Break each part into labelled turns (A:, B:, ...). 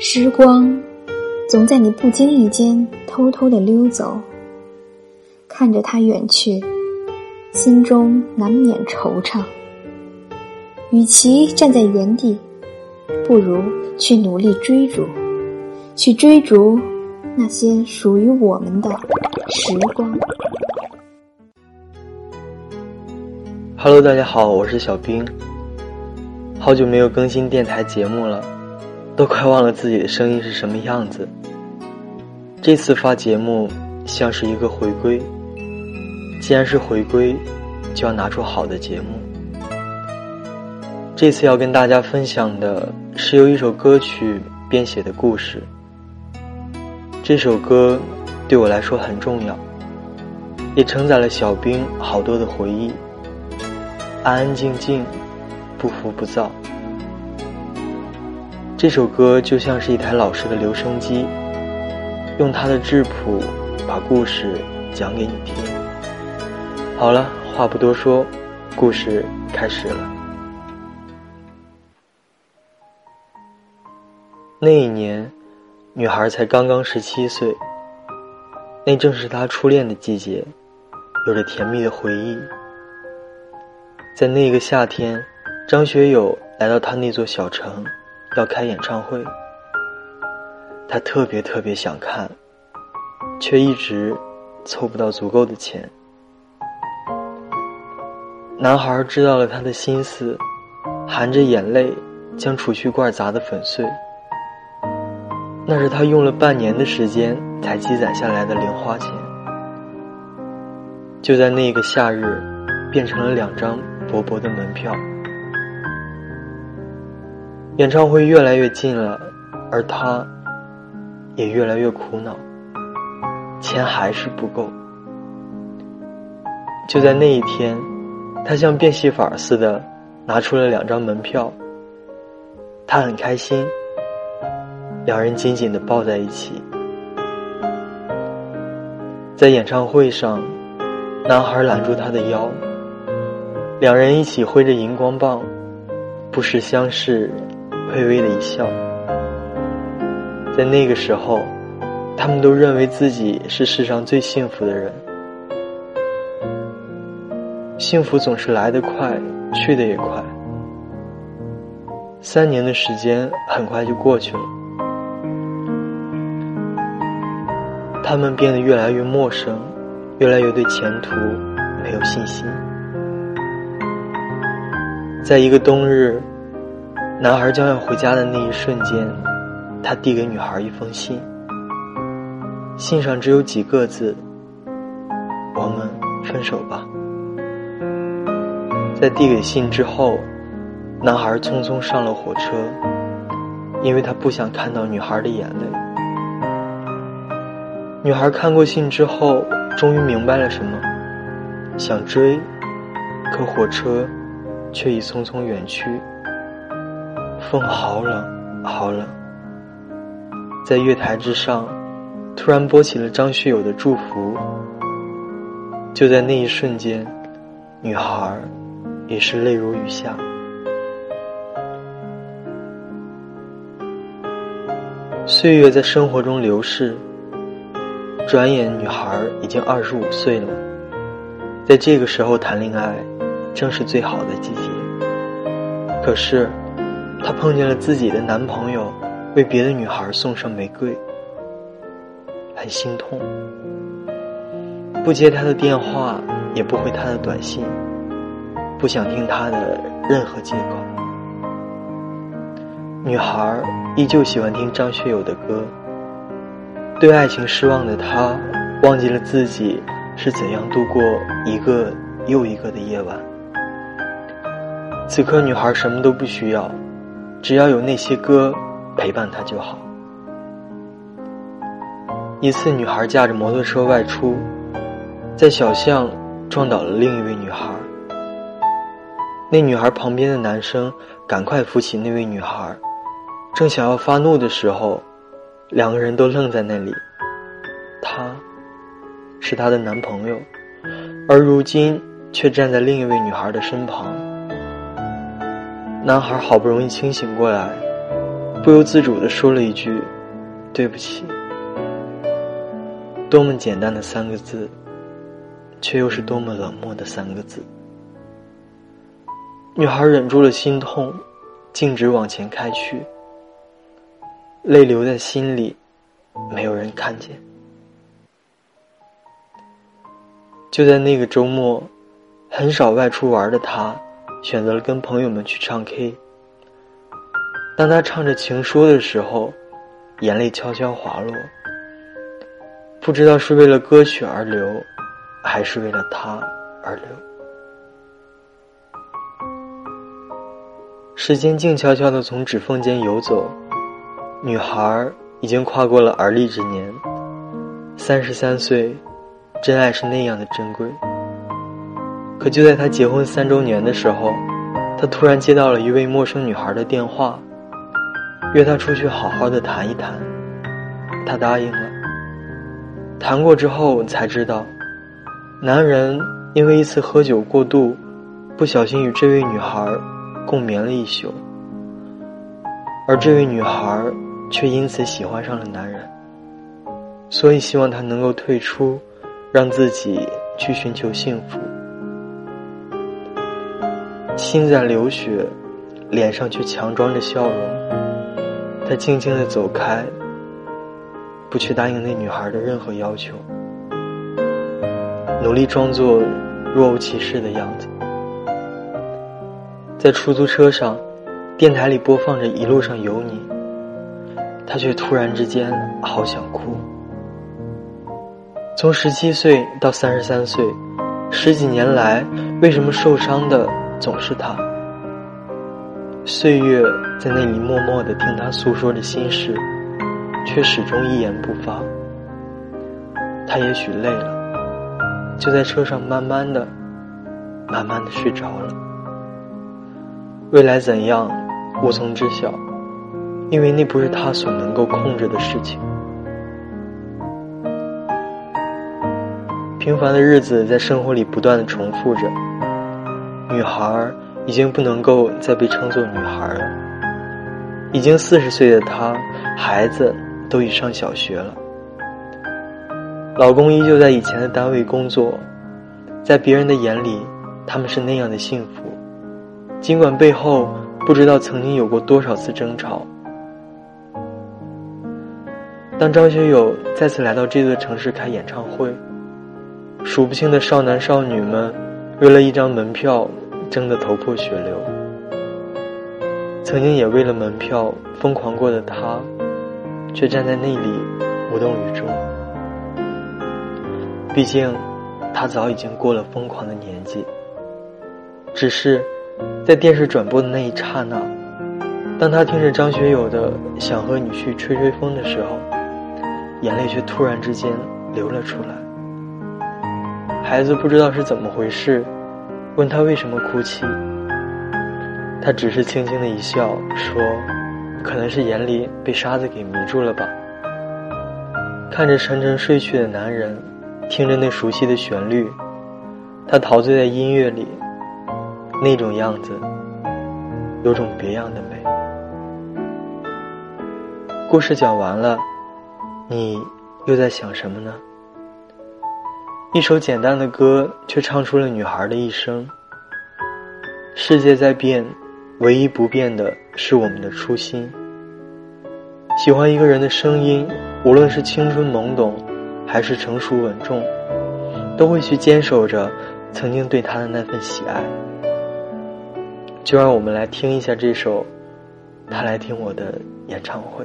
A: 时光总在你不经意间偷偷的溜走，看着它远去，心中难免惆怅。与其站在原地，不如去努力追逐，去追逐那些属于我们的时光。
B: Hello，大家好，我是小兵。好久没有更新电台节目了。都快忘了自己的声音是什么样子。这次发节目像是一个回归，既然是回归，就要拿出好的节目。这次要跟大家分享的是由一首歌曲编写的故事。这首歌对我来说很重要，也承载了小兵好多的回忆。安安静静，不浮不躁。这首歌就像是一台老式的留声机，用它的质朴把故事讲给你听。好了，话不多说，故事开始了。那一年，女孩才刚刚十七岁，那正是她初恋的季节，有着甜蜜的回忆。在那个夏天，张学友来到他那座小城。要开演唱会，他特别特别想看，却一直凑不到足够的钱。男孩知道了他的心思，含着眼泪将储蓄罐砸得粉碎。那是他用了半年的时间才积攒下来的零花钱，就在那个夏日，变成了两张薄薄的门票。演唱会越来越近了，而他，也越来越苦恼。钱还是不够。就在那一天，他像变戏法似的拿出了两张门票。他很开心，两人紧紧的抱在一起。在演唱会上，男孩揽住她的腰，两人一起挥着荧光棒，不时相视。微微的一笑，在那个时候，他们都认为自己是世上最幸福的人。幸福总是来得快，去的也快。三年的时间很快就过去了，他们变得越来越陌生，越来越对前途没有信心。在一个冬日。男孩将要回家的那一瞬间，他递给女孩一封信。信上只有几个字：“我们分手吧。”在递给信之后，男孩匆匆上了火车，因为他不想看到女孩的眼泪。女孩看过信之后，终于明白了什么，想追，可火车却已匆匆远去。风好冷，好冷。在月台之上，突然播起了张学友的祝福。就在那一瞬间，女孩也是泪如雨下。岁月在生活中流逝，转眼女孩已经二十五岁了。在这个时候谈恋爱，正是最好的季节。可是。她碰见了自己的男朋友，为别的女孩送上玫瑰，很心痛。不接他的电话，也不回他的短信，不想听他的任何借口。女孩依旧喜欢听张学友的歌。对爱情失望的她，忘记了自己是怎样度过一个又一个的夜晚。此刻，女孩什么都不需要。只要有那些歌陪伴她就好。一次，女孩驾着摩托车外出，在小巷撞倒了另一位女孩。那女孩旁边的男生赶快扶起那位女孩，正想要发怒的时候，两个人都愣在那里。他，是她的男朋友，而如今却站在另一位女孩的身旁。男孩好不容易清醒过来，不由自主的说了一句：“对不起。”多么简单的三个字，却又是多么冷漠的三个字。女孩忍住了心痛，径直往前开去，泪流在心里，没有人看见。就在那个周末，很少外出玩的她，选择了跟朋友们去唱 K。当他唱着情书的时候，眼泪悄悄滑落。不知道是为了歌曲而流，还是为了他而流。时间静悄悄的从指缝间游走，女孩已经跨过了而立之年。三十三岁，真爱是那样的珍贵。可就在她结婚三周年的时候，她突然接到了一位陌生女孩的电话，约她出去好好的谈一谈。她答应了。谈过之后才知道，男人因为一次喝酒过度，不小心与这位女孩共眠了一宿，而这位女孩却因此喜欢上了男人，所以希望他能够退出，让自己去寻求幸福。心在流血，脸上却强装着笑容，他静静的走开。不去答应那女孩的任何要求，努力装作若无其事的样子。在出租车上，电台里播放着《一路上有你》，他却突然之间好想哭。从十七岁到三十三岁，十几年来，为什么受伤的总是他？岁月在那里默默的听他诉说着心事。却始终一言不发。他也许累了，就在车上慢慢的、慢慢的睡着了。未来怎样，无从知晓，因为那不是他所能够控制的事情。平凡的日子在生活里不断的重复着。女孩已经不能够再被称作女孩了。已经四十岁的她，孩子。都已上小学了，老公依旧在以前的单位工作，在别人的眼里，他们是那样的幸福，尽管背后不知道曾经有过多少次争吵。当张学友再次来到这座城市开演唱会，数不清的少男少女们为了一张门票争得头破血流，曾经也为了门票疯狂过的他。却站在那里无动于衷。毕竟，他早已经过了疯狂的年纪。只是，在电视转播的那一刹那，当他听着张学友的《想和你去吹吹风》的时候，眼泪却突然之间流了出来。孩子不知道是怎么回事，问他为什么哭泣，他只是轻轻的一笑，说。可能是眼里被沙子给迷住了吧。看着沉沉睡去的男人，听着那熟悉的旋律，他陶醉在音乐里，那种样子，有种别样的美。故事讲完了，你又在想什么呢？一首简单的歌，却唱出了女孩的一生。世界在变。唯一不变的是我们的初心。喜欢一个人的声音，无论是青春懵懂，还是成熟稳重，都会去坚守着曾经对他的那份喜爱。就让我们来听一下这首《他来听我的演唱会》。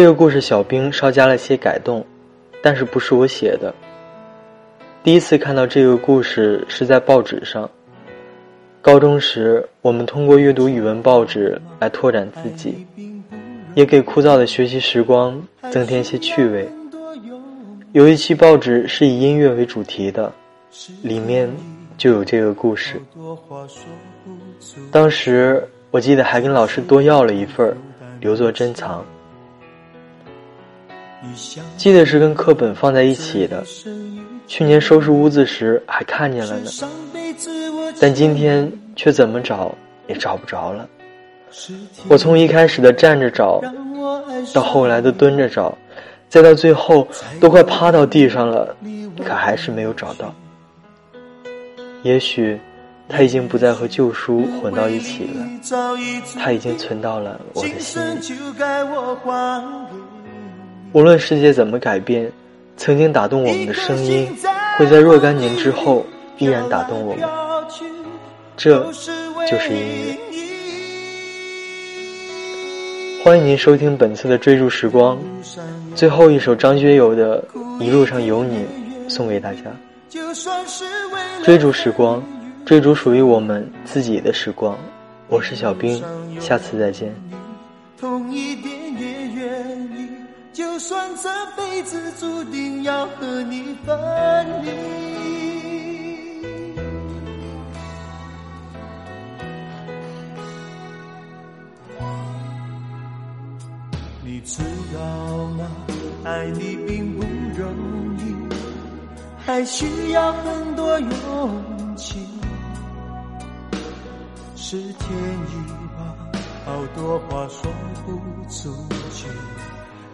B: 这个故事小兵稍加了些改动，但是不是我写的。第一次看到这个故事是在报纸上。高中时，我们通过阅读语文报纸来拓展自己。也给枯燥的学习时光增添些趣味。有一期报纸是以音乐为主题的，里面就有这个故事。当时我记得还跟老师多要了一份留作珍藏。记得是跟课本放在一起的，去年收拾屋子时还看见了呢，但今天却怎么找也找不着了。我从一开始的站着找，到后来的蹲着找，再到最后都快趴到地上了，可还是没有找到。也许他已经不再和旧书混到一起了，他已经存到了我的心里。
C: 无论世界怎么改变，曾经打动我们的声音，会在若干年之后依然打动我们。这就是音乐。欢迎您收听本次的追逐时光，最后一首张学友的《一路上有你》送给大家。追逐时光，追逐属于我们自己的时光。我是小兵，下次再见。同一算这辈子注定要和你分离，你知道吗？爱你并不容易，还需要很多勇气。是天意吧，好多话说不出去。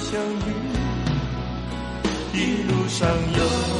C: 相遇，一路上有。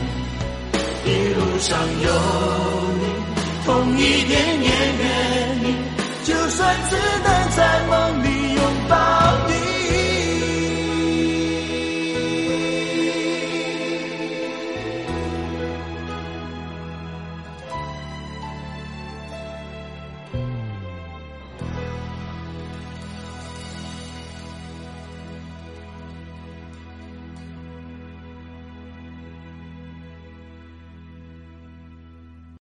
C: 一路上有你，痛一点也愿意，就算只能。